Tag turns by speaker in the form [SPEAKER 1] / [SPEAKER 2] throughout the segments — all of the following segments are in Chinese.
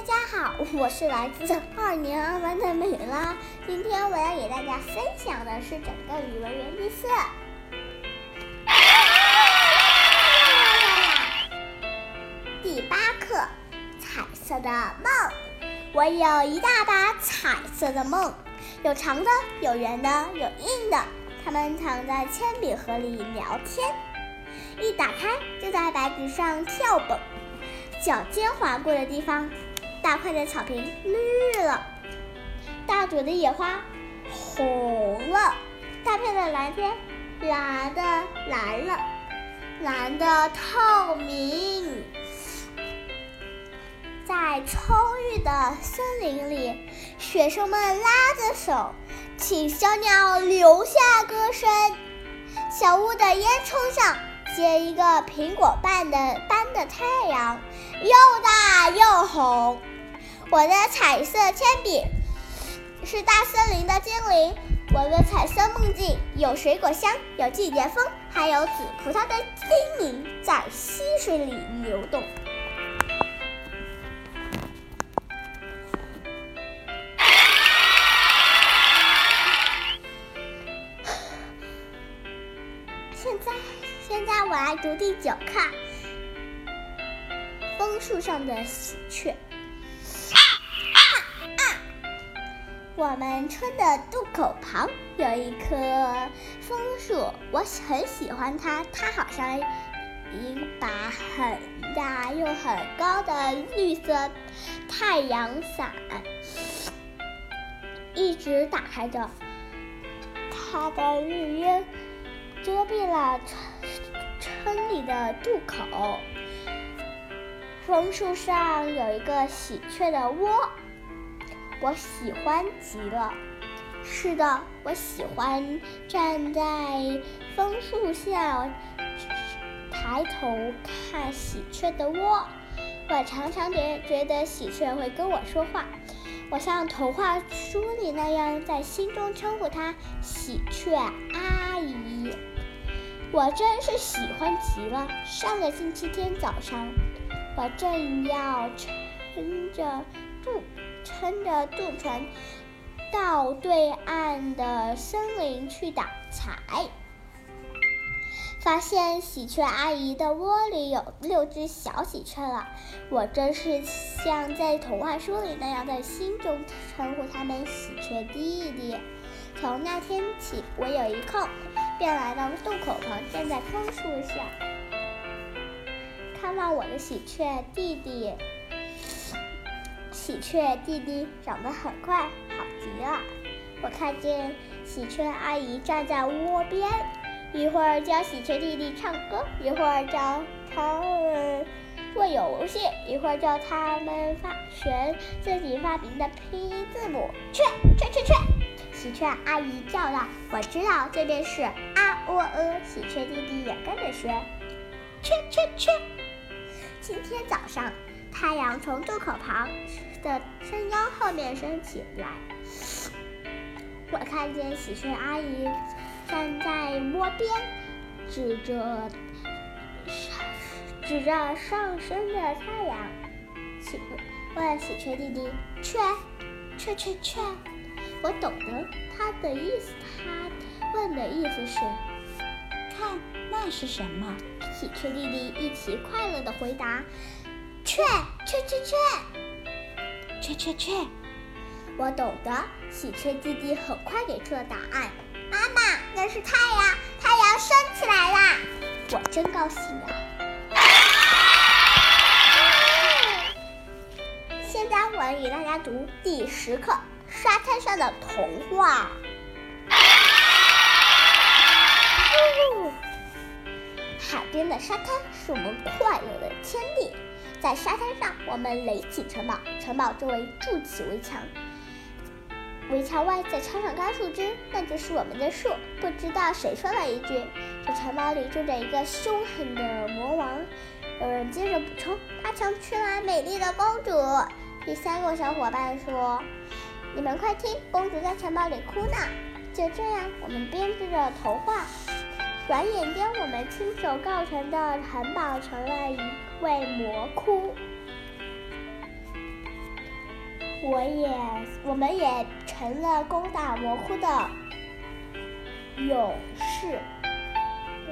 [SPEAKER 1] 大家好，我是来自二年二班的美拉。今天我要给大家分享的是整个语文园地四第八课：彩色的梦。我有一大把彩色的梦，有长的，有圆的，有硬的。它们躺在铅笔盒里聊天，一打开就在白纸上跳蹦。脚尖划过的地方，大块的草坪绿了，大朵的野花红了，大片的蓝天蓝的蓝了，蓝的透明。在充裕的森林里，学生们拉着手，请小鸟留下歌声。小屋的烟囱上结一个苹果般的般的太阳。又大又红，我的彩色铅笔是大森林的精灵。我的彩色梦境有水果香，有季节风，还有紫葡萄的精灵在溪水里流动。现在，现在我来读第九课。枫树上的喜鹊。我们村的渡口旁有一棵枫树，我很喜欢它。它好像一把很大又很高的绿色太阳伞，一直打开着。它的绿荫遮蔽了村里的渡口。枫树上有一个喜鹊的窝，我喜欢极了。是的，我喜欢站在枫树下，抬头看喜鹊的窝。我常常觉觉得喜鹊会跟我说话，我像童话书里那样在心中称呼它“喜鹊阿姨”。我真是喜欢极了。上个星期天早上。我正要撑着渡撑着渡船到对岸的森林去打柴，发现喜鹊阿姨的窝里有六只小喜鹊了。我真是像在童话书里那样，在心中称呼它们“喜鹊弟弟”。从那天起，我有一空便来到渡口旁，站在枫树下。看望我的喜鹊弟弟，喜鹊弟弟长得很快，好极了。我看见喜鹊阿姨站在窝边，一会儿教喜鹊弟弟唱歌，一会儿教他们做游戏，一会儿教他们发学自己发明的拼音字母。雀雀雀雀，喜鹊阿姨叫道：“我知道这边是啊喔呃。”喜鹊弟弟也跟着学，雀雀雀。今天早上，太阳从渡口旁的山腰后面升起来。我看见喜鹊阿姨站在窝边，指着指着上升的太阳，请问喜鹊弟弟：“雀，雀雀雀。”我懂得他的意思。他问的意思是：“
[SPEAKER 2] 看，那是什么？”
[SPEAKER 1] 喜鹊弟弟一起快乐的回答：“雀雀雀雀，
[SPEAKER 2] 雀雀雀。”
[SPEAKER 1] 我懂得。喜鹊弟弟很快给出了答案：“妈妈，那是太阳，太阳升起来啦！”我真高兴啊！现在我要给大家读第十课《沙滩上的童话》。海边的沙滩是我们快乐的天地，在沙滩上，我们垒起城堡，城堡周围筑起围墙，围墙外再插上干树枝，那就是我们的树。不知道谁说了一句：“这城堡里住着一个凶狠的魔王。”有人接着补充：“他抢去了美丽的公主。”第三个小伙伴说：“你们快听，公主在城堡里哭呢。”就这样，我们编织着童话。转眼间，我们亲手造成的城堡成了一为魔窟。我也，我们也成了攻打魔窟的勇士。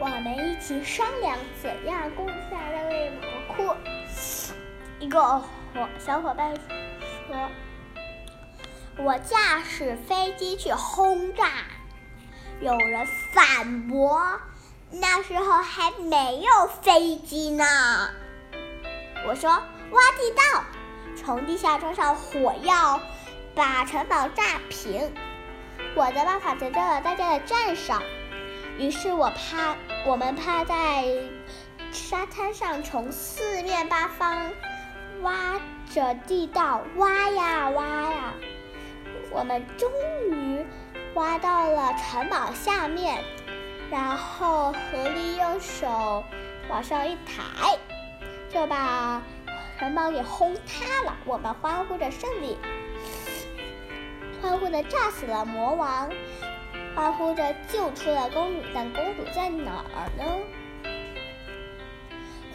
[SPEAKER 1] 我们一起商量怎样攻下那位魔窟。一个伙小伙伴说：“我驾驶飞机去轰炸。”有人反驳：“那时候还没有飞机呢。”我说：“挖地道。”从地下装上火药，把城堡炸平。我的办法得到了大家的赞赏，于是我趴，我们趴在沙滩上，从四面八方挖着地道，挖呀挖呀，我们终于挖到了城堡下面，然后合力用手往上一抬，就把。城堡给轰塌了，我们欢呼着胜利，欢呼着炸死了魔王，欢呼着救出了公主。但公主在哪儿呢？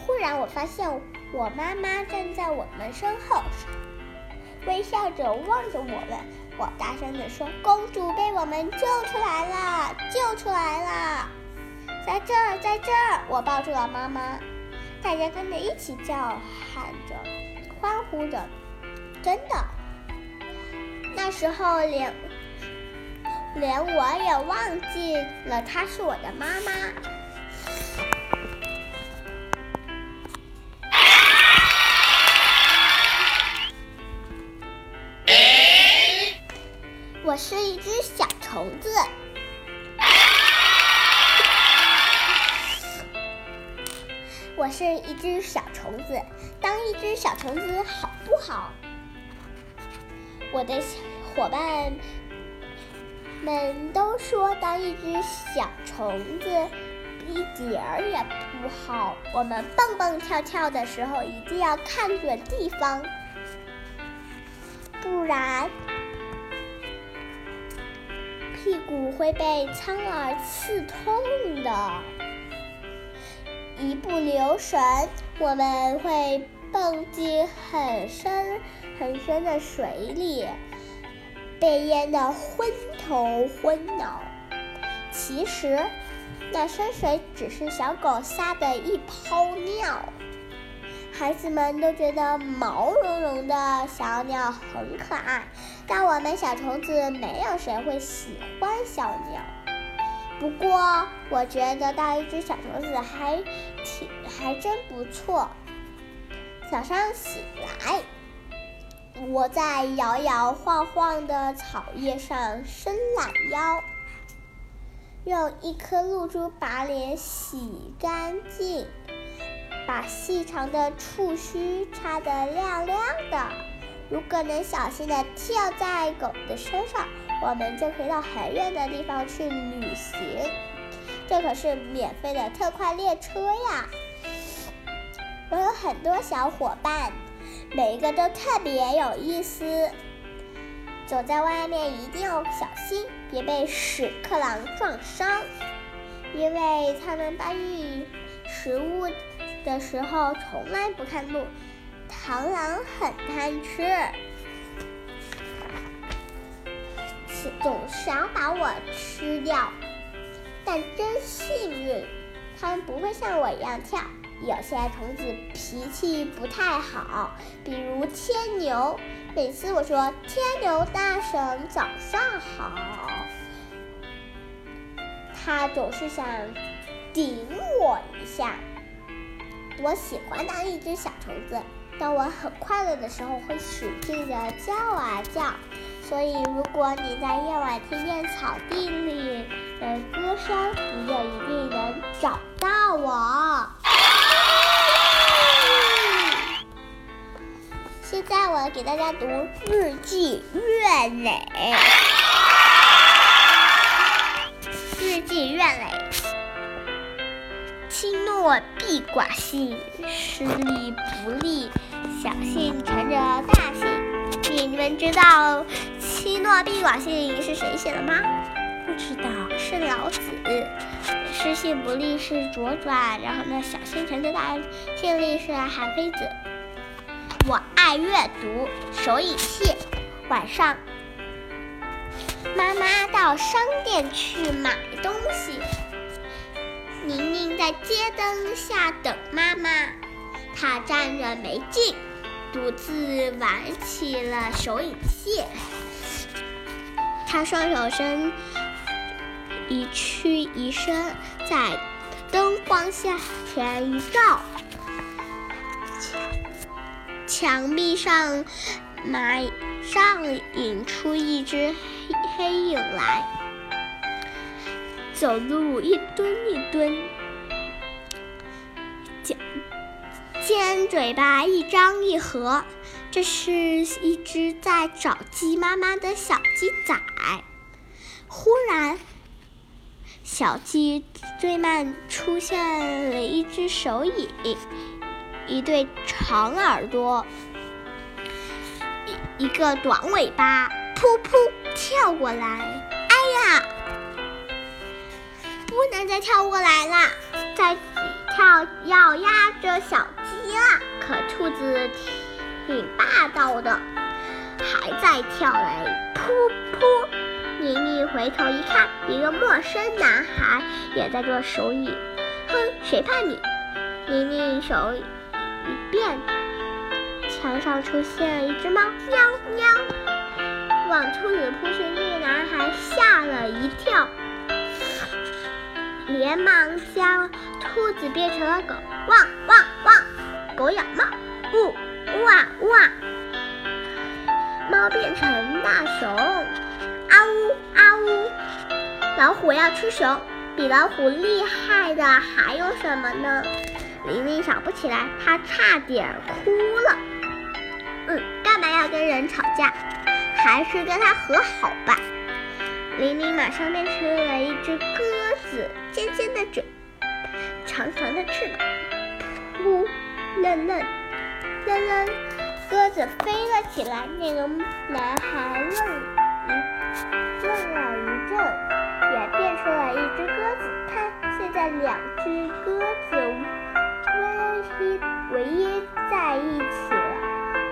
[SPEAKER 1] 忽然，我发现我妈妈站在我们身后，微笑着望着我们。我大声地说：“公主被我们救出来了，救出来了，在这儿，在这儿！”我抱住了妈妈。大家跟着一起叫喊着，欢呼着，真的。那时候连连我也忘记了她是我的妈妈。我是一只小虫子。我是一只小虫子，当一只小虫子好不好？我的伙伴们都说当一只小虫子一点儿也不好。我们蹦蹦跳跳的时候一定要看准地方，不然屁股会被苍耳刺痛的。一不留神，我们会蹦进很深很深的水里，被淹得昏头昏脑。其实，那深水只是小狗撒的一泡尿。孩子们都觉得毛茸茸的小鸟很可爱，但我们小虫子没有谁会喜欢小鸟。不过，我觉得当一只小虫子还挺还真不错。早上醒来，我在摇摇晃晃的草叶上伸懒腰，用一颗露珠把脸洗干净，把细长的触须擦得亮亮的。如果能小心地跳在狗的身上。我们就可以到很远的地方去旅行，这可是免费的特快列车呀！我有很多小伙伴，每一个都特别有意思。走在外面一定要小心，别被屎壳郎撞伤，因为他们搬运食物的时候从来不看路。螳螂很贪吃。总想把我吃掉，但真幸运，它们不会像我一样跳。有些虫子脾气不太好，比如天牛。每次我说“天牛大神早上好”，它总是想顶我一下。我喜欢当一只小虫子，当我很快乐的时候，会使劲的叫啊叫。所以，如果你在夜晚听见草地里的歌声，你就一定能找到我。现在我给大家读日记月累。日记月累，轻诺必寡信，失利不利，小信承着大信。你们知道“七诺必寡信”是谁写的吗？
[SPEAKER 2] 不知道，
[SPEAKER 1] 是老子。失信不利是左转，然后呢，小心承着大信力是韩非子。我爱阅读，手语系。晚上，妈妈到商店去买东西，宁宁在街灯下等妈妈。她站着没劲，独自玩起了手影戏。他双手伸一屈一伸，在灯光下前一照，墙壁上马上引出一只黑黑影来，走路一蹲一蹲，尖尖嘴巴一张一合，这是一只在找鸡妈妈的小鸡仔。忽然，小鸡追慢出现了一只手影，一对长耳朵，一一个短尾巴，噗噗跳过来。哎呀，不能再跳过来了，再跳要压着小鸡了。可兔子挺霸道的，还在跳来，噗噗。妮妮回头一看，一个陌生男孩也在做手影。哼，谁怕你？妮妮手一变，墙上出现了一只猫，喵喵，往兔子扑去。那个男孩吓了一跳，连忙将兔子变成了狗，汪汪汪！狗咬猫，呜哇哇！猫变成大熊。啊呜啊呜！老虎要出熊，比老虎厉害的还有什么呢？玲玲想不起来，她差点哭了。嗯，干嘛要跟人吵架？还是跟他和好吧。玲玲马上变成了一只鸽子，尖尖的嘴，长长的翅膀，扑嫩嫩噔噔，鸽子飞了起来。那个男孩愣。愣了一阵，也变出了一只鸽子。看，现在两只鸽子唯一唯一在一起了。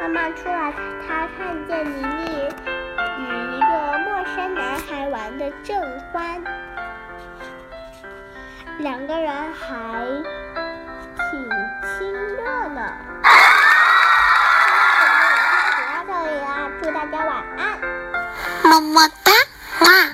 [SPEAKER 1] 妈妈出来，她看见妮妮与一个陌生男孩玩的正欢，两个人还挺亲热呢。今天就到这里啦，祝大家晚安，
[SPEAKER 2] 么么哒。哇。